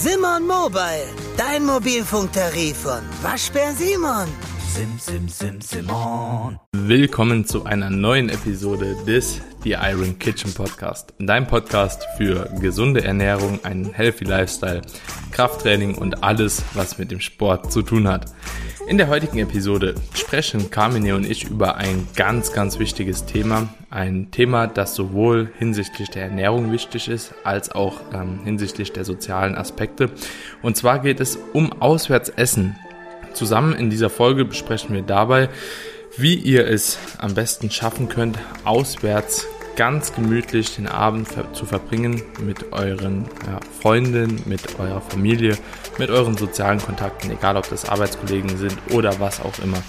Simon Mobile, dein Mobilfunktarif von Waschbär Simon. Sim, sim, sim, Simon. Willkommen zu einer neuen Episode des The Iron Kitchen Podcast. Dein Podcast für gesunde Ernährung, einen healthy Lifestyle, Krafttraining und alles, was mit dem Sport zu tun hat. In der heutigen Episode sprechen Carmine und ich über ein ganz, ganz wichtiges Thema. Ein Thema, das sowohl hinsichtlich der Ernährung wichtig ist, als auch ähm, hinsichtlich der sozialen Aspekte. Und zwar geht es um Auswärtsessen. Zusammen in dieser Folge besprechen wir dabei, wie ihr es am besten schaffen könnt, auswärts ganz gemütlich den Abend zu verbringen mit euren ja, Freunden, mit eurer Familie, mit euren sozialen Kontakten, egal ob das Arbeitskollegen sind oder was auch immer.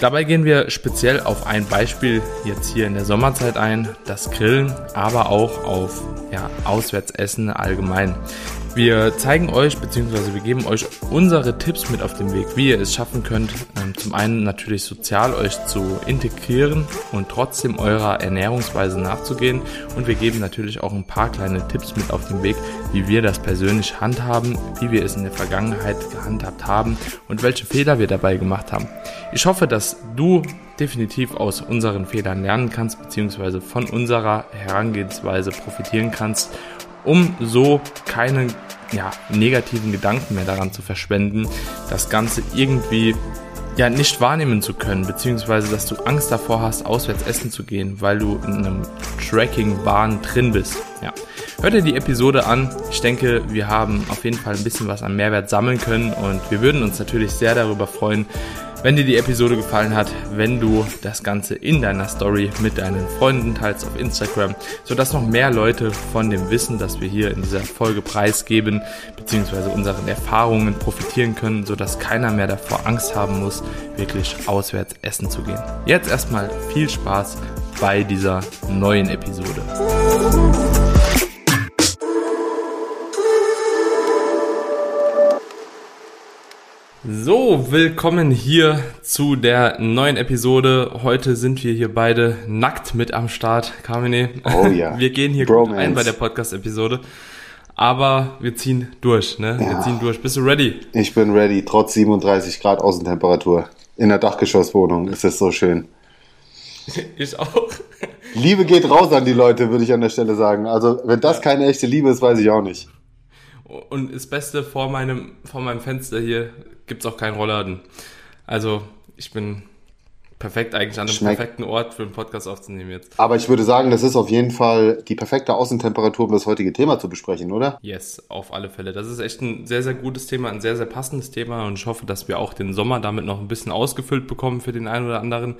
Dabei gehen wir speziell auf ein Beispiel jetzt hier in der Sommerzeit ein, das Grillen, aber auch auf ja, Auswärtsessen allgemein. Wir zeigen euch, beziehungsweise wir geben euch unsere Tipps mit auf den Weg, wie ihr es schaffen könnt, ähm, zum einen natürlich sozial euch zu integrieren und trotzdem eurer Ernährungsweise nachzugehen. Und wir geben natürlich auch ein paar kleine Tipps mit auf den Weg, wie wir das persönlich handhaben, wie wir es in der Vergangenheit gehandhabt haben und welche Fehler wir dabei gemacht haben. Ich hoffe, dass du definitiv aus unseren Fehlern lernen kannst, beziehungsweise von unserer Herangehensweise profitieren kannst um so keine ja, negativen Gedanken mehr daran zu verschwenden, das Ganze irgendwie ja nicht wahrnehmen zu können, beziehungsweise dass du Angst davor hast, auswärts essen zu gehen, weil du in einem Tracking-Wahn drin bist. Ja. Hör dir die Episode an. Ich denke, wir haben auf jeden Fall ein bisschen was an Mehrwert sammeln können und wir würden uns natürlich sehr darüber freuen, wenn dir die Episode gefallen hat, wenn du das Ganze in deiner Story mit deinen Freunden teilst auf Instagram, sodass noch mehr Leute von dem Wissen, das wir hier in dieser Folge preisgeben, beziehungsweise unseren Erfahrungen profitieren können, sodass keiner mehr davor Angst haben muss, wirklich auswärts essen zu gehen. Jetzt erstmal viel Spaß bei dieser neuen Episode. So, willkommen hier zu der neuen Episode. Heute sind wir hier beide nackt mit am Start, Carmine. Oh ja. Wir gehen hier Bromance. gut ein bei der Podcast-Episode. Aber wir ziehen durch, ne? Ja. Wir ziehen durch. Bist du ready? Ich bin ready, trotz 37 Grad Außentemperatur. In der Dachgeschosswohnung ist es so schön. Ich auch. Liebe geht raus an die Leute, würde ich an der Stelle sagen. Also, wenn das ja. keine echte Liebe ist, weiß ich auch nicht. Und das Beste vor meinem, vor meinem Fenster hier gibt es auch keinen Rollladen. Also ich bin perfekt eigentlich an einem Schmeckt. perfekten Ort für einen Podcast aufzunehmen jetzt. Aber ich würde sagen, das ist auf jeden Fall die perfekte Außentemperatur, um das heutige Thema zu besprechen, oder? Yes, auf alle Fälle. Das ist echt ein sehr, sehr gutes Thema, ein sehr, sehr passendes Thema und ich hoffe, dass wir auch den Sommer damit noch ein bisschen ausgefüllt bekommen für den einen oder anderen.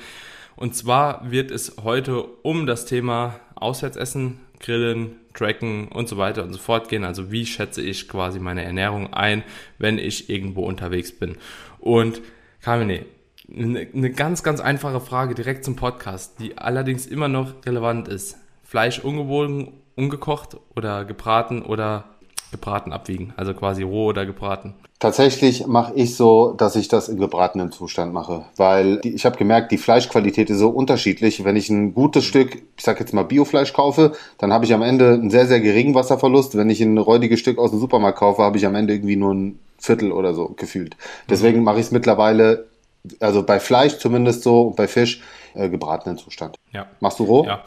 Und zwar wird es heute um das Thema Auswärtsessen, Grillen, Tracken und so weiter und so fort gehen. Also wie schätze ich quasi meine Ernährung ein, wenn ich irgendwo unterwegs bin. Und Carmine, eine ganz, ganz einfache Frage direkt zum Podcast, die allerdings immer noch relevant ist. Fleisch ungebogen, ungekocht oder gebraten oder gebraten abwiegen? Also quasi roh oder gebraten? Tatsächlich mache ich so, dass ich das in gebratenen Zustand mache, weil die, ich habe gemerkt, die Fleischqualität ist so unterschiedlich. Wenn ich ein gutes Stück, ich sag jetzt mal Biofleisch kaufe, dann habe ich am Ende einen sehr, sehr geringen Wasserverlust. Wenn ich ein räudiges Stück aus dem Supermarkt kaufe, habe ich am Ende irgendwie nur ein Viertel oder so gefühlt. Deswegen mhm. mache ich es mittlerweile, also bei Fleisch zumindest so und bei Fisch, äh, gebratenen Zustand. Ja. Machst du roh? Ja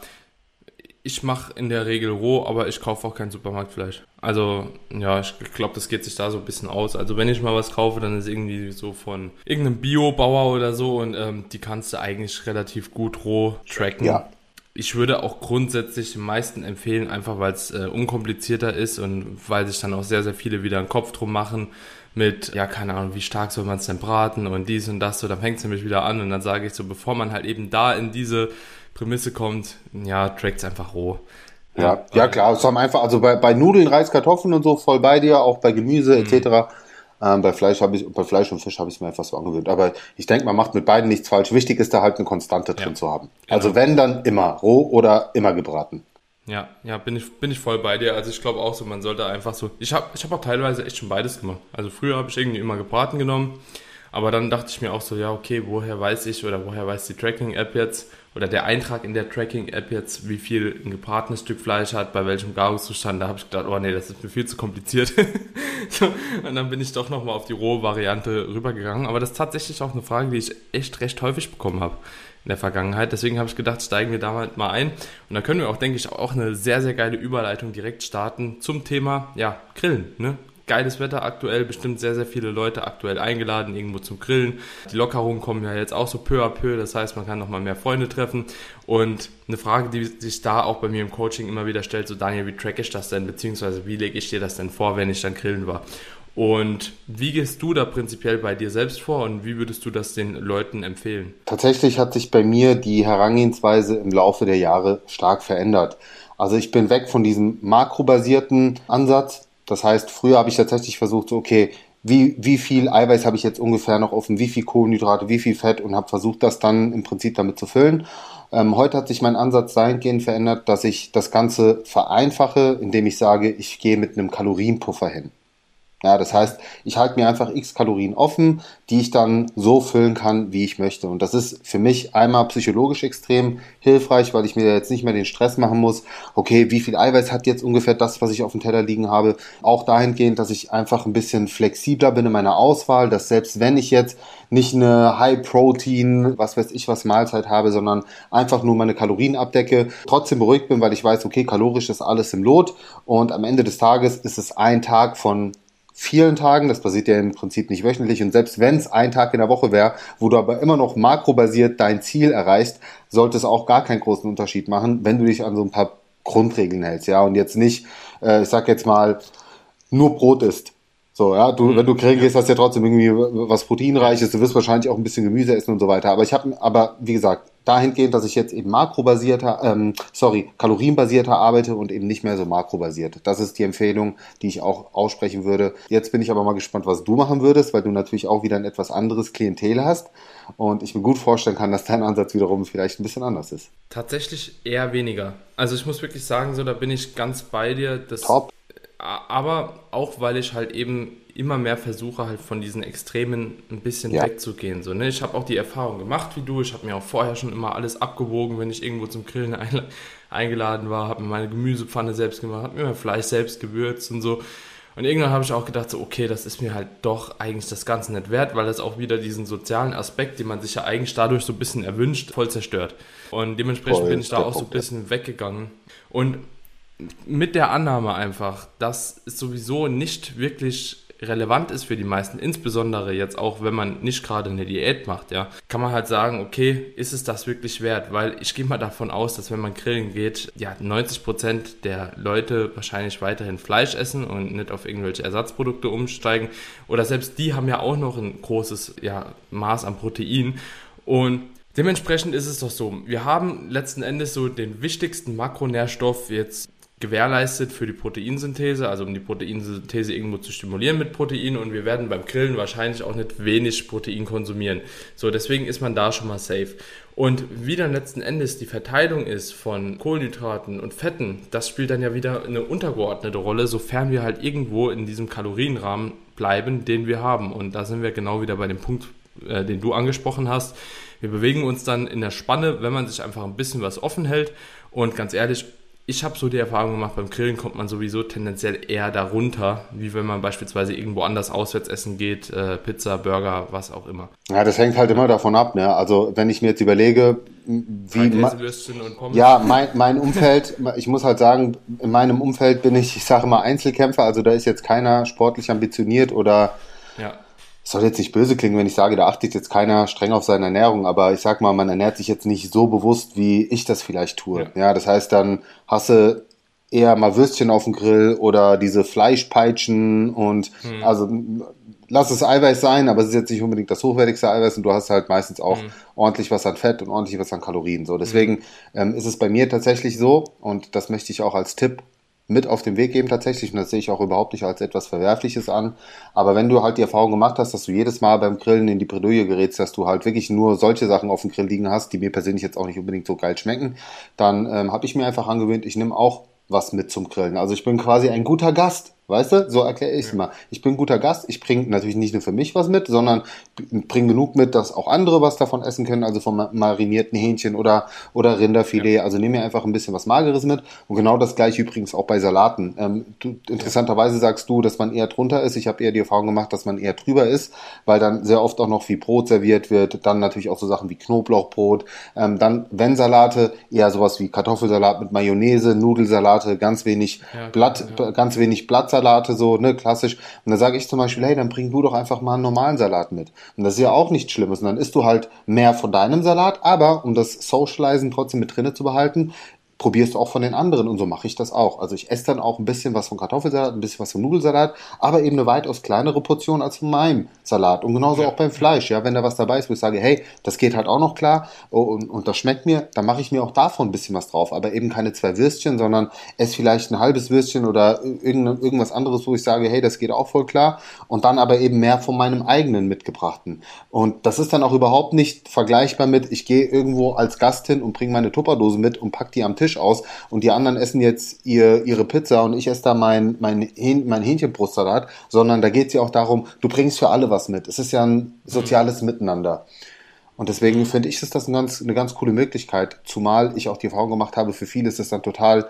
ich mache in der Regel roh, aber ich kaufe auch kein Supermarktfleisch. Also, ja, ich glaube, das geht sich da so ein bisschen aus. Also, wenn ich mal was kaufe, dann ist irgendwie so von irgendeinem Biobauer oder so und ähm, die kannst du eigentlich relativ gut roh tracken. Ja. Ich würde auch grundsätzlich den meisten empfehlen, einfach weil es äh, unkomplizierter ist und weil sich dann auch sehr, sehr viele wieder einen Kopf drum machen mit, ja, keine Ahnung, wie stark soll man es denn braten und dies und das, so, dann fängt es nämlich wieder an und dann sage ich so, bevor man halt eben da in diese Prämisse kommt, ja, trackt's einfach roh. Ja, ja, klar, es haben einfach, also bei, bei Nudeln, Reis, Kartoffeln und so voll bei dir, auch bei Gemüse mhm. etc. Ähm, bei Fleisch habe ich, bei Fleisch und Fisch habe ich mir einfach so angewöhnt. Aber ich denke, man macht mit beiden nichts falsch. Wichtig ist da halt eine Konstante drin ja. zu haben. Genau. Also wenn dann immer roh oder immer gebraten. Ja, ja, bin ich, bin ich voll bei dir. Also ich glaube auch so, man sollte einfach so. Ich habe ich hab auch teilweise echt schon beides gemacht. Also früher habe ich irgendwie immer gebraten genommen. Aber dann dachte ich mir auch so, ja, okay, woher weiß ich oder woher weiß die Tracking-App jetzt oder der Eintrag in der Tracking-App jetzt, wie viel ein gebratenes Stück Fleisch hat, bei welchem Garungszustand. Da habe ich gedacht, oh nee, das ist mir viel zu kompliziert. und dann bin ich doch nochmal auf die rohe Variante rübergegangen. Aber das ist tatsächlich auch eine Frage, die ich echt recht häufig bekommen habe in der Vergangenheit. Deswegen habe ich gedacht, steigen wir da mal ein. Und da können wir auch, denke ich, auch eine sehr, sehr geile Überleitung direkt starten zum Thema, ja, Grillen. Ne? Geiles Wetter aktuell, bestimmt sehr, sehr viele Leute aktuell eingeladen, irgendwo zum Grillen. Die Lockerungen kommen ja jetzt auch so peu à peu, das heißt, man kann nochmal mehr Freunde treffen. Und eine Frage, die sich da auch bei mir im Coaching immer wieder stellt, so Daniel, wie track ich das denn, beziehungsweise wie lege ich dir das denn vor, wenn ich dann grillen war? Und wie gehst du da prinzipiell bei dir selbst vor und wie würdest du das den Leuten empfehlen? Tatsächlich hat sich bei mir die Herangehensweise im Laufe der Jahre stark verändert. Also ich bin weg von diesem makrobasierten Ansatz. Das heißt, früher habe ich tatsächlich versucht, so, okay, wie, wie viel Eiweiß habe ich jetzt ungefähr noch offen, wie viel Kohlenhydrate, wie viel Fett und habe versucht, das dann im Prinzip damit zu füllen. Ähm, heute hat sich mein Ansatz dahingehend verändert, dass ich das Ganze vereinfache, indem ich sage, ich gehe mit einem Kalorienpuffer hin. Ja, das heißt, ich halte mir einfach x Kalorien offen, die ich dann so füllen kann, wie ich möchte. Und das ist für mich einmal psychologisch extrem hilfreich, weil ich mir jetzt nicht mehr den Stress machen muss. Okay, wie viel Eiweiß hat jetzt ungefähr das, was ich auf dem Teller liegen habe? Auch dahingehend, dass ich einfach ein bisschen flexibler bin in meiner Auswahl, dass selbst wenn ich jetzt nicht eine High-Protein, was weiß ich was Mahlzeit habe, sondern einfach nur meine Kalorien abdecke, trotzdem beruhigt bin, weil ich weiß, okay, kalorisch ist alles im Lot und am Ende des Tages ist es ein Tag von vielen Tagen, das passiert ja im Prinzip nicht wöchentlich. Und selbst wenn es ein Tag in der Woche wäre, wo du aber immer noch makrobasiert dein Ziel erreichst, sollte es auch gar keinen großen Unterschied machen, wenn du dich an so ein paar Grundregeln hältst, ja, und jetzt nicht, äh, ich sag jetzt mal, nur Brot isst. So, ja, du, wenn du grillen gehst, hast du ja trotzdem irgendwie was Proteinreiches, du wirst wahrscheinlich auch ein bisschen Gemüse essen und so weiter. Aber ich habe, aber wie gesagt, dahingehend, dass ich jetzt eben makrobasierter, ähm, sorry, kalorienbasierter arbeite und eben nicht mehr so makrobasiert. Das ist die Empfehlung, die ich auch aussprechen würde. Jetzt bin ich aber mal gespannt, was du machen würdest, weil du natürlich auch wieder ein etwas anderes Klientel hast und ich mir gut vorstellen kann, dass dein Ansatz wiederum vielleicht ein bisschen anders ist. Tatsächlich eher weniger. Also ich muss wirklich sagen, so da bin ich ganz bei dir. Das Top. Aber auch weil ich halt eben immer mehr versuche, halt von diesen Extremen ein bisschen ja. wegzugehen. So, ne? Ich habe auch die Erfahrung gemacht wie du. Ich habe mir auch vorher schon immer alles abgewogen, wenn ich irgendwo zum Grillen eingeladen war, habe mir meine Gemüsepfanne selbst gemacht, habe mir mein Fleisch selbst gewürzt und so. Und irgendwann habe ich auch gedacht, so, okay, das ist mir halt doch eigentlich das Ganze nicht wert, weil das auch wieder diesen sozialen Aspekt, den man sich ja eigentlich dadurch so ein bisschen erwünscht, voll zerstört. Und dementsprechend voll bin ich da auch so ein bisschen weggegangen. Und mit der Annahme einfach, dass es sowieso nicht wirklich relevant ist für die meisten, insbesondere jetzt auch, wenn man nicht gerade eine Diät macht, ja, kann man halt sagen, okay, ist es das wirklich wert? Weil ich gehe mal davon aus, dass wenn man grillen geht, ja, 90 Prozent der Leute wahrscheinlich weiterhin Fleisch essen und nicht auf irgendwelche Ersatzprodukte umsteigen. Oder selbst die haben ja auch noch ein großes ja, Maß an Protein. Und Dementsprechend ist es doch so, wir haben letzten Endes so den wichtigsten Makronährstoff jetzt gewährleistet für die Proteinsynthese, also um die Proteinsynthese irgendwo zu stimulieren mit Protein und wir werden beim Grillen wahrscheinlich auch nicht wenig Protein konsumieren. So, deswegen ist man da schon mal safe. Und wie dann letzten Endes die Verteilung ist von Kohlenhydraten und Fetten, das spielt dann ja wieder eine untergeordnete Rolle, sofern wir halt irgendwo in diesem Kalorienrahmen bleiben, den wir haben. Und da sind wir genau wieder bei dem Punkt, äh, den du angesprochen hast. Wir bewegen uns dann in der Spanne, wenn man sich einfach ein bisschen was offen hält. Und ganz ehrlich, ich habe so die Erfahrung gemacht, beim Grillen kommt man sowieso tendenziell eher darunter, wie wenn man beispielsweise irgendwo anders auswärts essen geht, äh, Pizza, Burger, was auch immer. Ja, das hängt halt immer davon ab. Ne? Also wenn ich mir jetzt überlege, wie ja mein, mein Umfeld, ich muss halt sagen, in meinem Umfeld bin ich, ich sage mal Einzelkämpfer, also da ist jetzt keiner sportlich ambitioniert oder ja soll jetzt nicht böse klingen, wenn ich sage, da achtet jetzt keiner streng auf seine Ernährung, aber ich sag mal, man ernährt sich jetzt nicht so bewusst, wie ich das vielleicht tue. Ja, ja das heißt, dann hasse eher mal Würstchen auf dem Grill oder diese Fleischpeitschen und hm. also lass es Eiweiß sein, aber es ist jetzt nicht unbedingt das hochwertigste Eiweiß und du hast halt meistens auch hm. ordentlich was an Fett und ordentlich was an Kalorien. So, deswegen hm. ähm, ist es bei mir tatsächlich so und das möchte ich auch als Tipp mit auf den Weg geben tatsächlich und das sehe ich auch überhaupt nicht als etwas Verwerfliches an. Aber wenn du halt die Erfahrung gemacht hast, dass du jedes Mal beim Grillen in die Bredouille gerätst, dass du halt wirklich nur solche Sachen auf dem Grill liegen hast, die mir persönlich jetzt auch nicht unbedingt so geil schmecken, dann ähm, habe ich mir einfach angewöhnt, ich nehme auch was mit zum Grillen. Also ich bin quasi ein guter Gast. Weißt du? So erkläre ich es ja. mal. Ich bin ein guter Gast. Ich bringe natürlich nicht nur für mich was mit, sondern bringe genug mit, dass auch andere was davon essen können. Also vom marinierten Hähnchen oder, oder Rinderfilet. Ja. Also nehme mir einfach ein bisschen was Mageres mit. Und genau das gleiche übrigens auch bei Salaten. Ähm, du, interessanterweise sagst du, dass man eher drunter ist. Ich habe eher die Erfahrung gemacht, dass man eher drüber ist, weil dann sehr oft auch noch viel Brot serviert wird. Dann natürlich auch so Sachen wie Knoblauchbrot. Ähm, dann, wenn Salate, eher sowas wie Kartoffelsalat mit Mayonnaise, Nudelsalate, ganz wenig ja, Blatt, ja. ganz wenig Blatt Salate, so, ne, klassisch. Und da sage ich zum Beispiel, hey, dann bring du doch einfach mal einen normalen Salat mit. Und das ist ja auch nichts Schlimmes. Und dann isst du halt mehr von deinem Salat, aber um das Socializen trotzdem mit drinne zu behalten, probierst du auch von den anderen und so mache ich das auch. Also ich esse dann auch ein bisschen was von Kartoffelsalat, ein bisschen was von Nudelsalat, aber eben eine weitaus kleinere Portion als von meinem Salat. Und genauso ja. auch beim Fleisch, ja, wenn da was dabei ist, wo ich sage, hey, das geht halt auch noch klar oh, und, und das schmeckt mir, dann mache ich mir auch davon ein bisschen was drauf, aber eben keine zwei Würstchen, sondern esse vielleicht ein halbes Würstchen oder irgendwas anderes, wo ich sage, hey, das geht auch voll klar und dann aber eben mehr von meinem eigenen mitgebrachten. Und das ist dann auch überhaupt nicht vergleichbar mit, ich gehe irgendwo als Gast hin und bringe meine Tupperdose mit und pack die am Tisch Tisch aus und die anderen essen jetzt ihr, ihre Pizza und ich esse da mein, mein, Hähn, mein Hähnchenbrustsalat, sondern da geht es ja auch darum, du bringst für alle was mit. Es ist ja ein soziales Miteinander. Und deswegen finde ich, ist das eine ganz, eine ganz coole Möglichkeit, zumal ich auch die Erfahrung gemacht habe, für viele ist es dann total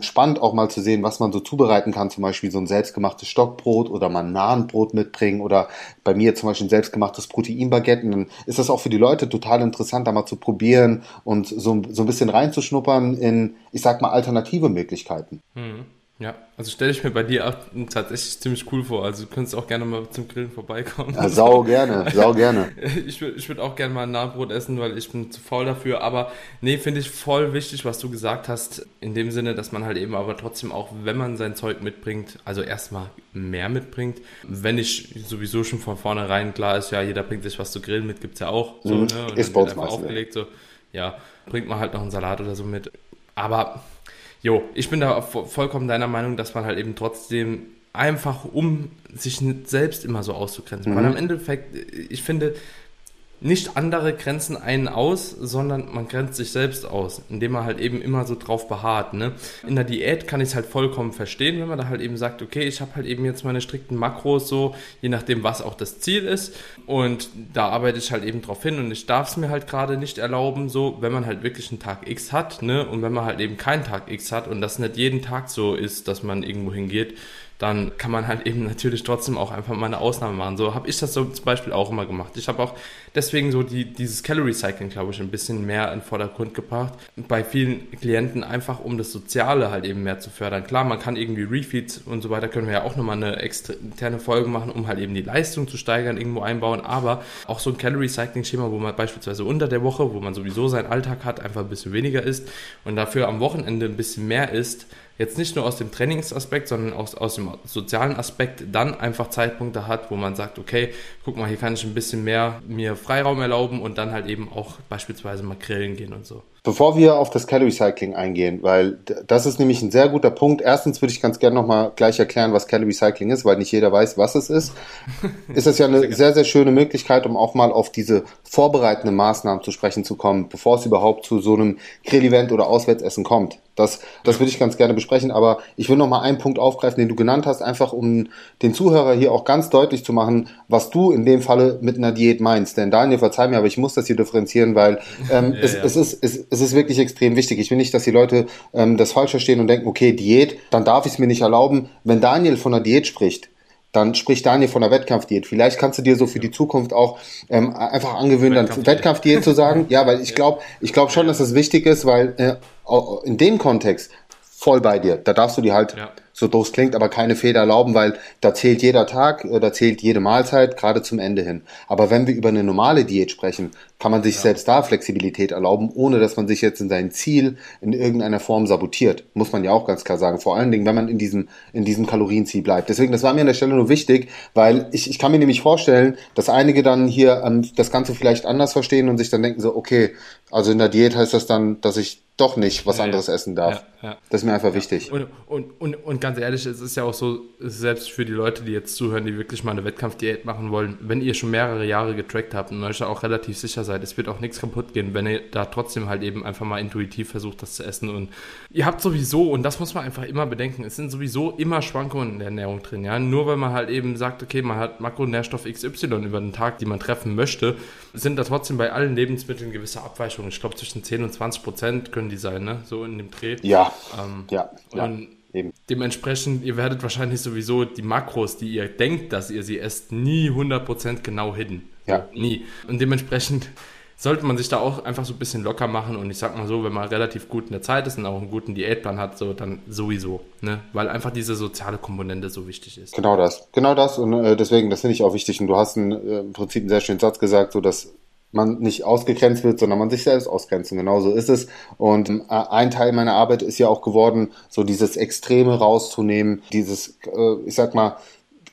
spannend auch mal zu sehen, was man so zubereiten kann. Zum Beispiel so ein selbstgemachtes Stockbrot oder mal ein Nahenbrot mitbringen oder bei mir zum Beispiel ein selbstgemachtes Proteinbaguette. Dann ist das auch für die Leute total interessant, da mal zu probieren und so, so ein bisschen reinzuschnuppern in, ich sag mal, alternative Möglichkeiten. Mhm. Ja, also stelle ich mir bei dir auch tatsächlich ziemlich cool vor. Also du könntest auch gerne mal zum Grillen vorbeikommen. Ja, sau gerne, sau gerne. ich würde ich würd auch gerne mal ein Nahbrot essen, weil ich bin zu faul dafür. Aber nee, finde ich voll wichtig, was du gesagt hast. In dem Sinne, dass man halt eben aber trotzdem auch, wenn man sein Zeug mitbringt, also erstmal mehr mitbringt. Wenn ich sowieso schon von vornherein klar ist, ja, jeder bringt sich was zu grillen mit, gibt es ja auch. So, mhm. ne? Und ist bei uns aufgelegt. So, ja, bringt man halt noch einen Salat oder so mit. Aber Jo, ich bin da vollkommen deiner Meinung, dass man halt eben trotzdem einfach, um sich selbst immer so auszugrenzen. Mhm. Weil am Endeffekt, ich finde, nicht andere grenzen einen aus, sondern man grenzt sich selbst aus, indem man halt eben immer so drauf beharrt. Ne? In der Diät kann ich es halt vollkommen verstehen, wenn man da halt eben sagt, okay, ich habe halt eben jetzt meine strikten Makros so, je nachdem, was auch das Ziel ist. Und da arbeite ich halt eben drauf hin und ich darf es mir halt gerade nicht erlauben, so, wenn man halt wirklich einen Tag X hat, ne? Und wenn man halt eben keinen Tag X hat und das nicht jeden Tag so ist, dass man irgendwo hingeht, dann kann man halt eben natürlich trotzdem auch einfach mal eine Ausnahme machen. So habe ich das so zum Beispiel auch immer gemacht. Ich habe auch deswegen so die, dieses Calorie Cycling, glaube ich, ein bisschen mehr in den Vordergrund gebracht. Bei vielen Klienten einfach, um das Soziale halt eben mehr zu fördern. Klar, man kann irgendwie Refeeds und so weiter, können wir ja auch nochmal eine externe Folge machen, um halt eben die Leistung zu steigern, irgendwo einbauen. Aber auch so ein Calorie Cycling Schema, wo man beispielsweise unter der Woche, wo man sowieso seinen Alltag hat, einfach ein bisschen weniger isst und dafür am Wochenende ein bisschen mehr isst, jetzt nicht nur aus dem Trainingsaspekt, sondern auch aus dem sozialen Aspekt dann einfach Zeitpunkte hat, wo man sagt, okay, guck mal, hier kann ich ein bisschen mehr mir Freiraum erlauben und dann halt eben auch beispielsweise mal grillen gehen und so. Bevor wir auf das Calorie Cycling eingehen, weil das ist nämlich ein sehr guter Punkt. Erstens würde ich ganz gerne nochmal gleich erklären, was Calorie Cycling ist, weil nicht jeder weiß, was es ist. ist das ja eine sehr, sehr schöne Möglichkeit, um auch mal auf diese vorbereitenden Maßnahmen zu sprechen zu kommen, bevor es überhaupt zu so einem Grill-Event oder Auswärtsessen kommt. Das, das würde ich ganz gerne besprechen, aber ich will noch mal einen Punkt aufgreifen, den du genannt hast, einfach um den Zuhörer hier auch ganz deutlich zu machen, was du in dem Falle mit einer Diät meinst. Denn Daniel, verzeih mir, aber ich muss das hier differenzieren, weil ähm, ja, es, ja. es, ist, es, es ist wirklich extrem wichtig. Ich will nicht, dass die Leute ähm, das falsch verstehen und denken, okay, Diät, dann darf ich es mir nicht erlauben. Wenn Daniel von einer Diät spricht, dann spricht Daniel von der Wettkampfdiät. Vielleicht kannst du dir so für die Zukunft auch ähm, einfach angewöhnen, dann Wettkampfdiät zu sagen. Ja, weil ich glaube, ich glaube schon, dass das wichtig ist, weil äh, in dem Kontext voll bei dir. Da darfst du dir halt ja so doof klingt, aber keine Fehler erlauben, weil da zählt jeder Tag, äh, da zählt jede Mahlzeit, gerade zum Ende hin. Aber wenn wir über eine normale Diät sprechen, kann man sich ja. selbst da Flexibilität erlauben, ohne dass man sich jetzt in sein Ziel in irgendeiner Form sabotiert. Muss man ja auch ganz klar sagen. Vor allen Dingen, wenn man in diesem, in diesem Kalorienziel bleibt. Deswegen, das war mir an der Stelle nur wichtig, weil ich, ich kann mir nämlich vorstellen, dass einige dann hier ähm, das Ganze vielleicht anders verstehen und sich dann denken so, okay, also in der Diät heißt das dann, dass ich doch nicht was anderes ja, essen darf. Ja, das ist mir einfach wichtig. Und, und, und, und ganz ehrlich, es ist ja auch so, selbst für die Leute, die jetzt zuhören, die wirklich mal eine Wettkampfdiät machen wollen, wenn ihr schon mehrere Jahre getrackt habt und euch auch relativ sicher seid, es wird auch nichts kaputt gehen, wenn ihr da trotzdem halt eben einfach mal intuitiv versucht, das zu essen. Und ihr habt sowieso, und das muss man einfach immer bedenken, es sind sowieso immer Schwankungen in der Ernährung drin. Ja? Nur weil man halt eben sagt, okay, man hat Makronährstoff XY über den Tag, die man treffen möchte, sind da trotzdem bei allen Lebensmitteln gewisse Abweichungen. Ich glaube, zwischen 10 und 20 Prozent können die sein, ne? so in dem Dreh. Ja, ähm, ja, ja. Eben. Dementsprechend, ihr werdet wahrscheinlich sowieso die Makros, die ihr denkt, dass ihr sie esst, nie 100% genau hin. Ja. Nie. Und dementsprechend sollte man sich da auch einfach so ein bisschen locker machen und ich sag mal so, wenn man relativ gut in der Zeit ist und auch einen guten Diätplan hat, so dann sowieso, ne? Weil einfach diese soziale Komponente so wichtig ist. Genau das, genau das und äh, deswegen, das finde ich auch wichtig und du hast ein, äh, im Prinzip einen sehr schönen Satz gesagt, so dass man nicht ausgegrenzt wird, sondern man sich selbst ausgrenzt. Und genau so ist es. Und äh, ein Teil meiner Arbeit ist ja auch geworden, so dieses Extreme rauszunehmen, dieses, äh, ich sag mal,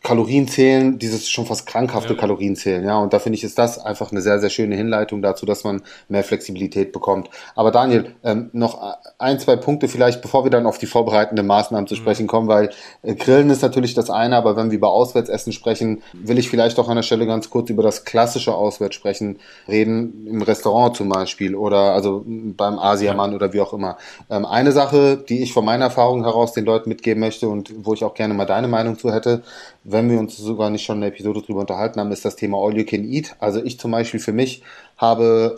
Kalorienzählen, dieses schon fast krankhafte ja. Kalorienzählen, ja. Und da finde ich, ist das einfach eine sehr, sehr schöne Hinleitung dazu, dass man mehr Flexibilität bekommt. Aber Daniel, ähm, noch ein, zwei Punkte vielleicht, bevor wir dann auf die vorbereitenden Maßnahmen zu mhm. sprechen kommen, weil äh, Grillen ist natürlich das eine, aber wenn wir über Auswärtsessen sprechen, will ich vielleicht auch an der Stelle ganz kurz über das klassische Auswärts sprechen, reden im Restaurant zum Beispiel oder also beim Asiamann ja. oder wie auch immer. Ähm, eine Sache, die ich von meiner Erfahrung heraus den Leuten mitgeben möchte und wo ich auch gerne mal deine Meinung zu hätte, wenn wir uns sogar nicht schon eine Episode drüber unterhalten haben, ist das Thema All You Can Eat. Also ich zum Beispiel für mich habe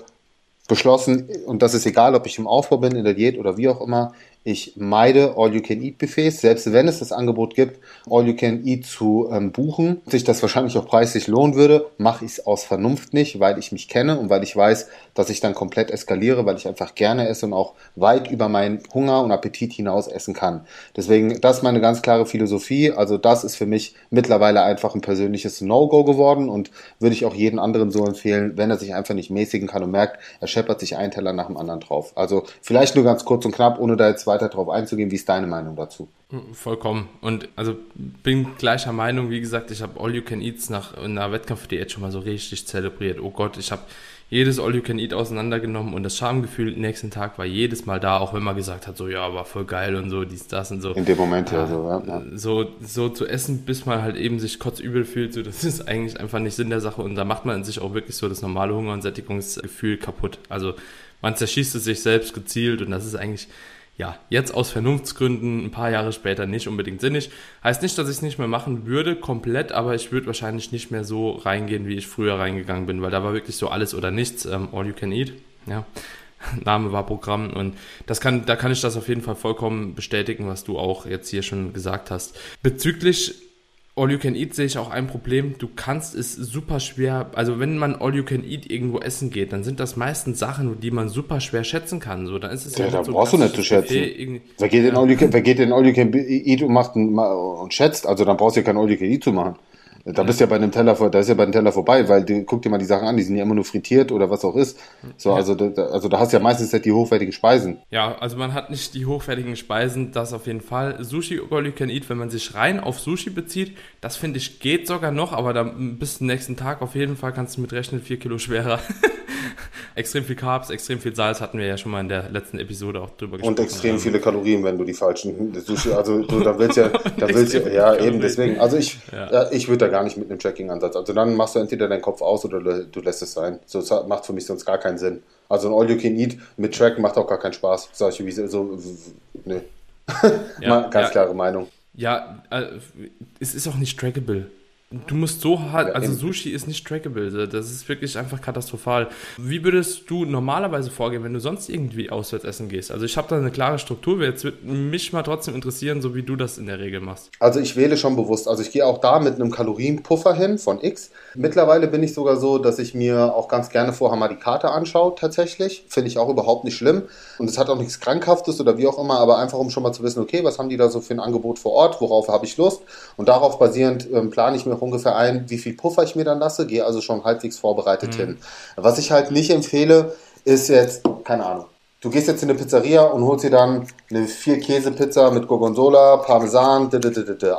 beschlossen, und das ist egal, ob ich im Aufbau bin, in der Diät oder wie auch immer, ich meide All-You-Can-Eat-Buffets, selbst wenn es das Angebot gibt, All-You-Can-Eat zu ähm, buchen, sich das wahrscheinlich auch preislich lohnen würde, mache ich es aus Vernunft nicht, weil ich mich kenne und weil ich weiß, dass ich dann komplett eskaliere, weil ich einfach gerne esse und auch weit über meinen Hunger und Appetit hinaus essen kann. Deswegen, das ist meine ganz klare Philosophie. Also das ist für mich mittlerweile einfach ein persönliches No-Go geworden und würde ich auch jeden anderen so empfehlen, wenn er sich einfach nicht mäßigen kann und merkt, er scheppert sich einen Teller nach dem anderen drauf. Also vielleicht nur ganz kurz und knapp, ohne da jetzt weiter weiter darauf einzugehen. Wie ist deine Meinung dazu? Vollkommen. Und also bin gleicher Meinung. Wie gesagt, ich habe All You Can Eats nach einer Wettkampfdiät schon mal so richtig zelebriert. Oh Gott, ich habe jedes All You Can Eat auseinandergenommen und das Schamgefühl nächsten Tag war jedes Mal da, auch wenn man gesagt hat, so ja, war voll geil und so, dies, das und so. In dem Moment ja, so, ja. So, so zu essen, bis man halt eben sich kotzübel fühlt, so, das ist eigentlich einfach nicht Sinn der Sache und da macht man in sich auch wirklich so das normale Hunger- und Sättigungsgefühl kaputt. Also man zerschießt es sich selbst gezielt und das ist eigentlich ja, jetzt aus Vernunftsgründen ein paar Jahre später nicht unbedingt sinnig. Heißt nicht, dass ich es nicht mehr machen würde, komplett, aber ich würde wahrscheinlich nicht mehr so reingehen, wie ich früher reingegangen bin, weil da war wirklich so alles oder nichts, ähm, all you can eat, ja. Name war Programm und das kann, da kann ich das auf jeden Fall vollkommen bestätigen, was du auch jetzt hier schon gesagt hast. Bezüglich All You Can Eat sehe ich auch ein Problem. Du kannst es super schwer, also wenn man All You Can Eat irgendwo essen geht, dann sind das meistens Sachen, die man super schwer schätzen kann. So, dann ist es ja, ja da so brauchst du nicht zu schätzen. Wer geht, in All you can, wer geht in All You Can Eat und macht und schätzt? Also dann brauchst du ja kein All You Can Eat zu machen. Da bist du ja bei einem Teller, da ist ja bei einem Teller vorbei, weil du guck dir mal die Sachen an, die sind ja immer nur frittiert oder was auch ist. So, ja. also, da, also da hast du ja meistens nicht die hochwertigen Speisen. Ja, also man hat nicht die hochwertigen Speisen, das auf jeden Fall. Sushi All You Can Eat, wenn man sich rein auf Sushi bezieht, das finde ich geht sogar noch, aber dann bis zum nächsten Tag auf jeden Fall kannst du mit rechnen, vier Kilo schwerer. extrem viel Carbs, extrem viel Salz hatten wir ja schon mal in der letzten Episode auch drüber gesprochen. Und extrem haben. viele Kalorien, wenn du die falschen Sushi, also du, da willst ja, da willst ja, ja eben deswegen. Also ich, ja. ja ich würde da gar nicht mit einem Tracking-Ansatz. Also dann machst du entweder deinen Kopf aus oder du lässt es sein. So macht für mich sonst gar keinen Sinn. Also ein All You Can Eat mit Track macht auch gar keinen Spaß. Sag ich wie so, ne. Ja, ganz klare Meinung. Ja, äh, es ist auch nicht trackable. Du musst so hart, also Sushi ist nicht trackable, das ist wirklich einfach katastrophal. Wie würdest du normalerweise vorgehen, wenn du sonst irgendwie auswärts essen gehst? Also ich habe da eine klare Struktur, jetzt würde mich mal trotzdem interessieren, so wie du das in der Regel machst. Also ich wähle schon bewusst, also ich gehe auch da mit einem Kalorienpuffer hin von X. Mittlerweile bin ich sogar so, dass ich mir auch ganz gerne vorher mal die Karte anschaue, tatsächlich. Finde ich auch überhaupt nicht schlimm. Und es hat auch nichts Krankhaftes oder wie auch immer, aber einfach um schon mal zu wissen, okay, was haben die da so für ein Angebot vor Ort, worauf habe ich Lust? Und darauf basierend ähm, plane ich mir auch ungefähr ein, wie viel Puffer ich mir dann lasse, gehe also schon halbwegs vorbereitet mhm. hin. Was ich halt nicht empfehle, ist jetzt, keine Ahnung, du gehst jetzt in eine Pizzeria und holst dir dann eine vier Käse Pizza mit Gorgonzola, Parmesan,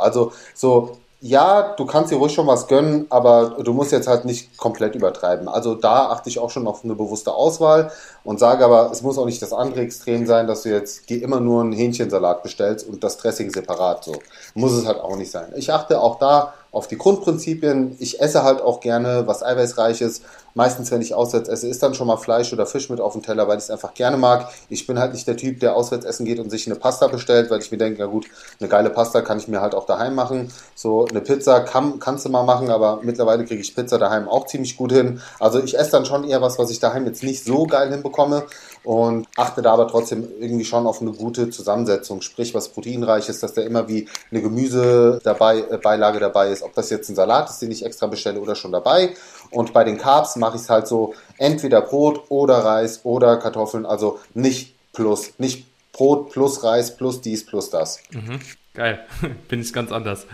also so ja, du kannst dir ruhig schon was gönnen, aber du musst jetzt halt nicht komplett übertreiben. Also da achte ich auch schon auf eine bewusste Auswahl und sage aber, es muss auch nicht das andere Extrem sein, dass du jetzt dir immer nur einen Hähnchensalat bestellst und das Dressing separat. So muss es halt auch nicht sein. Ich achte auch da auf die Grundprinzipien. Ich esse halt auch gerne was Eiweißreiches. Meistens, wenn ich auswärts esse, ist dann schon mal Fleisch oder Fisch mit auf dem Teller, weil ich es einfach gerne mag. Ich bin halt nicht der Typ, der auswärts essen geht und sich eine Pasta bestellt, weil ich mir denke, na gut, eine geile Pasta kann ich mir halt auch daheim machen. So eine Pizza kann, kannst du mal machen, aber mittlerweile kriege ich Pizza daheim auch ziemlich gut hin. Also ich esse dann schon eher was, was ich daheim jetzt nicht so geil hinbekomme und achte da aber trotzdem irgendwie schon auf eine gute Zusammensetzung, sprich was proteinreich ist, dass da immer wie eine Gemüse dabei, äh, Beilage dabei ist, ob das jetzt ein Salat ist, den ich extra bestelle oder schon dabei. Und bei den Carbs mache ich es halt so, entweder Brot oder Reis oder Kartoffeln, also nicht plus, nicht Brot plus Reis plus dies plus das. Mhm. Geil, bin ich ganz anders.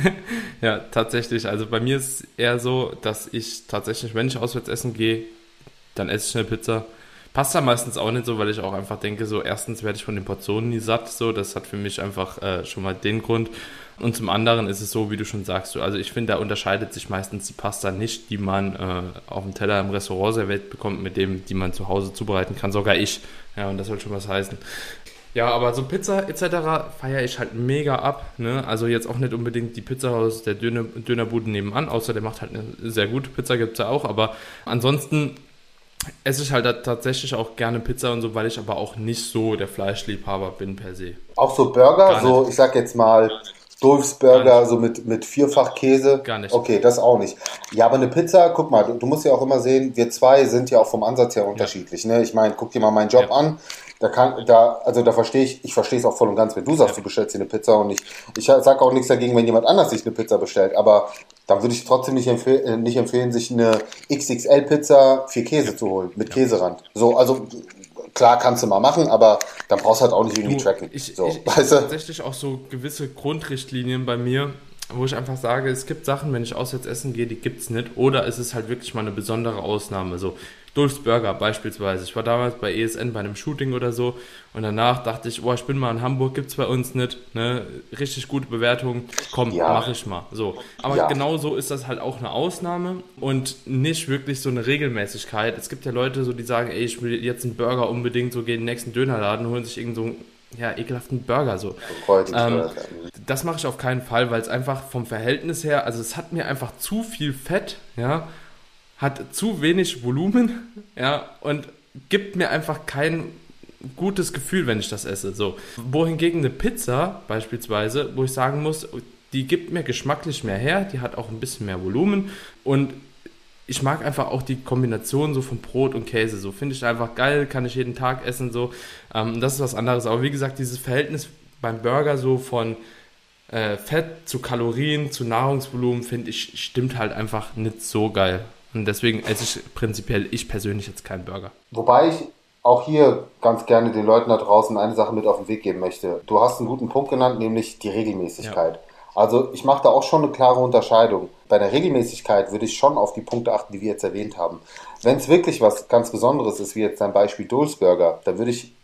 ja, tatsächlich. Also bei mir ist es eher so, dass ich tatsächlich, wenn ich auswärts essen gehe, dann esse ich schnell Pizza Passt da meistens auch nicht so, weil ich auch einfach denke, so erstens werde ich von den Portionen nie satt, so, das hat für mich einfach äh, schon mal den Grund. Und zum anderen ist es so, wie du schon sagst, so, also ich finde, da unterscheidet sich meistens die Pasta nicht, die man äh, auf dem Teller im Restaurant serviert bekommt, mit dem, die man zu Hause zubereiten kann, sogar ich. Ja, und das soll schon was heißen. Ja, aber so Pizza etc. feiere ich halt mega ab. Ne? Also jetzt auch nicht unbedingt die Pizza aus der Döner, Dönerbude nebenan, außer der macht halt eine sehr gute Pizza, gibt es ja auch. Aber ansonsten esse ich halt tatsächlich auch gerne Pizza und so, weil ich aber auch nicht so der Fleischliebhaber bin per se. Auch so Burger, so ich sag jetzt mal Dolphs Burger, so mit, mit vierfach Käse. Gar nicht. Okay, das auch nicht. Ja, aber eine Pizza, guck mal, du, du musst ja auch immer sehen, wir zwei sind ja auch vom Ansatz her unterschiedlich. Ja. Ne? Ich meine, guck dir mal meinen Job ja. an. Da kann, da, also da verstehe ich, ich verstehe es auch voll und ganz, wenn du sagst, ja. du bestellst dir eine Pizza und ich, ich sage auch nichts dagegen, wenn jemand anders sich eine Pizza bestellt, aber dann würde ich trotzdem nicht, empfehl äh, nicht empfehlen, sich eine XXL-Pizza für Käse zu holen, mit ja. Käserand. So, also klar kannst du mal machen, aber dann brauchst du halt auch nicht irgendwie du, tracken. Ich, so, ich, weißt du? tatsächlich auch so gewisse Grundrichtlinien bei mir, wo ich einfach sage, es gibt Sachen, wenn ich auswärts essen gehe, die gibt es nicht. Oder es ist halt wirklich mal eine besondere Ausnahme. So, Dulfs Burger beispielsweise. Ich war damals bei ESN bei einem Shooting oder so und danach dachte ich, oh, ich bin mal in Hamburg, gibt es bei uns nicht, ne? Richtig gute Bewertung, komm, ja. mach ich mal. So. Aber ja. genau so ist das halt auch eine Ausnahme und nicht wirklich so eine Regelmäßigkeit. Es gibt ja Leute, so, die sagen, ey, ich will jetzt einen Burger unbedingt, so gehen in den nächsten Dönerladen, holen sich irgend so ja, ekelhaften Burger so. Ähm, das mache ich auf keinen Fall, weil es einfach vom Verhältnis her, also es hat mir einfach zu viel Fett, ja, hat zu wenig Volumen, ja, und gibt mir einfach kein gutes Gefühl, wenn ich das esse. So. Wohingegen eine Pizza beispielsweise, wo ich sagen muss, die gibt mir geschmacklich mehr her, die hat auch ein bisschen mehr Volumen und ich mag einfach auch die Kombination so von Brot und Käse. So finde ich einfach geil, kann ich jeden Tag essen. So, ähm, das ist was anderes. Aber wie gesagt, dieses Verhältnis beim Burger so von äh, Fett zu Kalorien zu Nahrungsvolumen finde ich stimmt halt einfach nicht so geil. Und deswegen esse ich prinzipiell, ich persönlich jetzt keinen Burger. Wobei ich auch hier ganz gerne den Leuten da draußen eine Sache mit auf den Weg geben möchte. Du hast einen guten Punkt genannt, nämlich die Regelmäßigkeit. Ja. Also ich mache da auch schon eine klare Unterscheidung. Bei der Regelmäßigkeit würde ich schon auf die Punkte achten, die wir jetzt erwähnt haben. Wenn es wirklich was ganz Besonderes ist, wie jetzt dein Beispiel Doles Burger, dann würde ich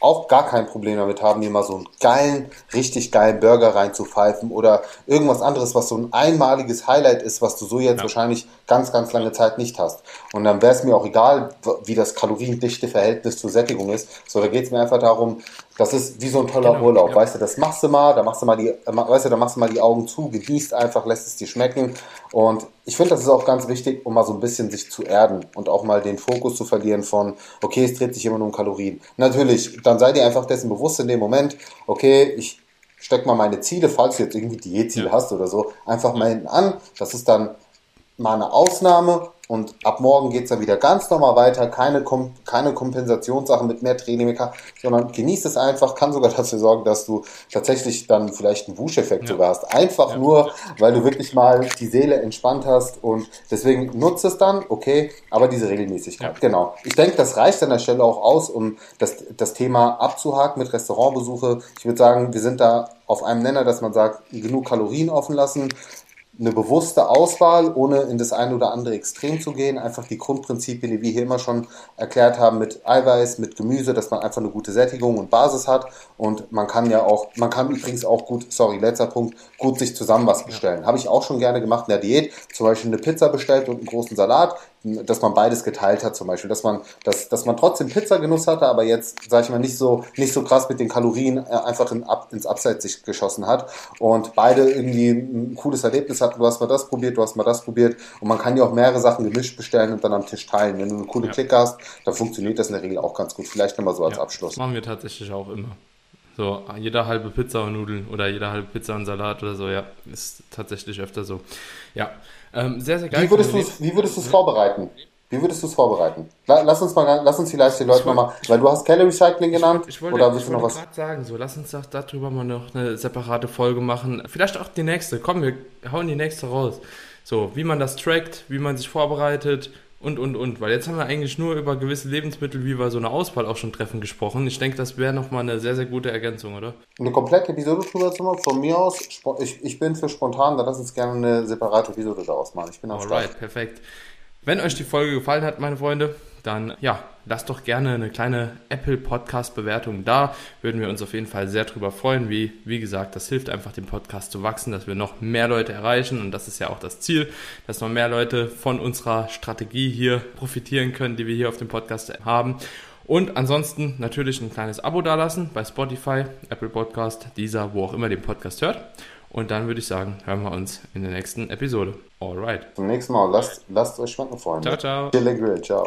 auch gar kein Problem damit haben, mir mal so einen geilen, richtig geilen Burger reinzupfeifen oder irgendwas anderes, was so ein einmaliges Highlight ist, was du so jetzt ja. wahrscheinlich ganz, ganz lange Zeit nicht hast. Und dann wäre es mir auch egal, wie das kaloriendichte Verhältnis zur Sättigung ist. So, da geht es mir einfach darum, das ist wie so ein toller genau, Urlaub, ja. weißt du, das machst du mal, da machst du mal die, weißt du, da machst du mal die Augen zu, genießt einfach, lässt es dir schmecken. Und ich finde, das ist auch ganz wichtig, um mal so ein bisschen sich zu erden und auch mal den Fokus zu verlieren von, okay, es dreht sich immer nur um Kalorien. Natürlich, dann seid ihr einfach dessen bewusst in dem Moment, okay, ich steck mal meine Ziele, falls du jetzt irgendwie Diätziele ja. hast oder so, einfach mal hinten an. Das ist dann mal eine Ausnahme und ab morgen geht es dann wieder ganz normal weiter. Keine, Kom keine Kompensationssachen mit mehr Training, mehr, sondern genießt es einfach. Kann sogar dafür sorgen, dass du tatsächlich dann vielleicht einen Wuscheffekt ja. sogar hast. Einfach ja. nur, weil du wirklich mal die Seele entspannt hast und deswegen nutzt es dann, okay, aber diese Regelmäßigkeit. Ja. Genau. Ich denke, das reicht an der Stelle auch aus, um das, das Thema abzuhaken mit Restaurantbesuche. Ich würde sagen, wir sind da auf einem Nenner, dass man sagt, genug Kalorien offen lassen, eine bewusste Auswahl, ohne in das eine oder andere Extrem zu gehen. Einfach die Grundprinzipien, die wir hier immer schon erklärt haben, mit Eiweiß, mit Gemüse, dass man einfach eine gute Sättigung und Basis hat. Und man kann ja auch, man kann übrigens auch gut, sorry, letzter Punkt, gut sich zusammen was bestellen. Habe ich auch schon gerne gemacht in der Diät. Zum Beispiel eine Pizza bestellt und einen großen Salat dass man beides geteilt hat zum Beispiel, dass man, dass, dass man trotzdem Pizzagenuss hatte, aber jetzt, sag ich mal, nicht so, nicht so krass mit den Kalorien äh, einfach in, ab, ins Abseits sich geschossen hat und beide irgendwie ein cooles Erlebnis hatten. Du hast mal das probiert, du hast mal das probiert und man kann ja auch mehrere Sachen gemischt bestellen und dann am Tisch teilen. Wenn du eine coole ja. Clique hast, dann funktioniert das in der Regel auch ganz gut. Vielleicht nochmal so als ja, Abschluss. Das machen wir tatsächlich auch immer. So, jeder halbe Pizza und Nudeln oder jeder halbe Pizza und Salat oder so, ja, ist tatsächlich öfter so. Ja, ähm, sehr, sehr geil. Wie würdest du es vorbereiten? Wie würdest du es vorbereiten? Lass uns mal, lass uns vielleicht die Leute nochmal, weil du hast Calorie Cycling genannt. Ich, ich wollte, oder willst du noch was sagen? So, lass uns doch darüber mal noch eine separate Folge machen. Vielleicht auch die nächste. Komm, wir hauen die nächste raus. So, wie man das trackt, wie man sich vorbereitet, und, und, und. Weil jetzt haben wir eigentlich nur über gewisse Lebensmittel, wie wir so eine Auswahl auch schon treffen, gesprochen. Ich denke, das wäre nochmal eine sehr, sehr gute Ergänzung, oder? Eine komplette Episode drüber zu machen, von mir aus, ich, ich bin für spontan, da lass uns gerne eine separate Episode daraus machen. Ich bin am Alright, Start. perfekt. Wenn euch die Folge gefallen hat, meine Freunde, dann ja, lasst doch gerne eine kleine Apple Podcast Bewertung da. Würden wir uns auf jeden Fall sehr drüber freuen. Wie, wie gesagt, das hilft einfach dem Podcast zu wachsen, dass wir noch mehr Leute erreichen. Und das ist ja auch das Ziel, dass noch mehr Leute von unserer Strategie hier profitieren können, die wir hier auf dem Podcast haben. Und ansonsten natürlich ein kleines Abo dalassen bei Spotify, Apple Podcast, dieser, wo auch immer den Podcast hört. Und dann würde ich sagen, hören wir uns in der nächsten Episode. Alright. Zum nächsten Mal. Lasst, lasst euch schmecken, Freunde. Ciao, ciao. Chill Grill. Ciao.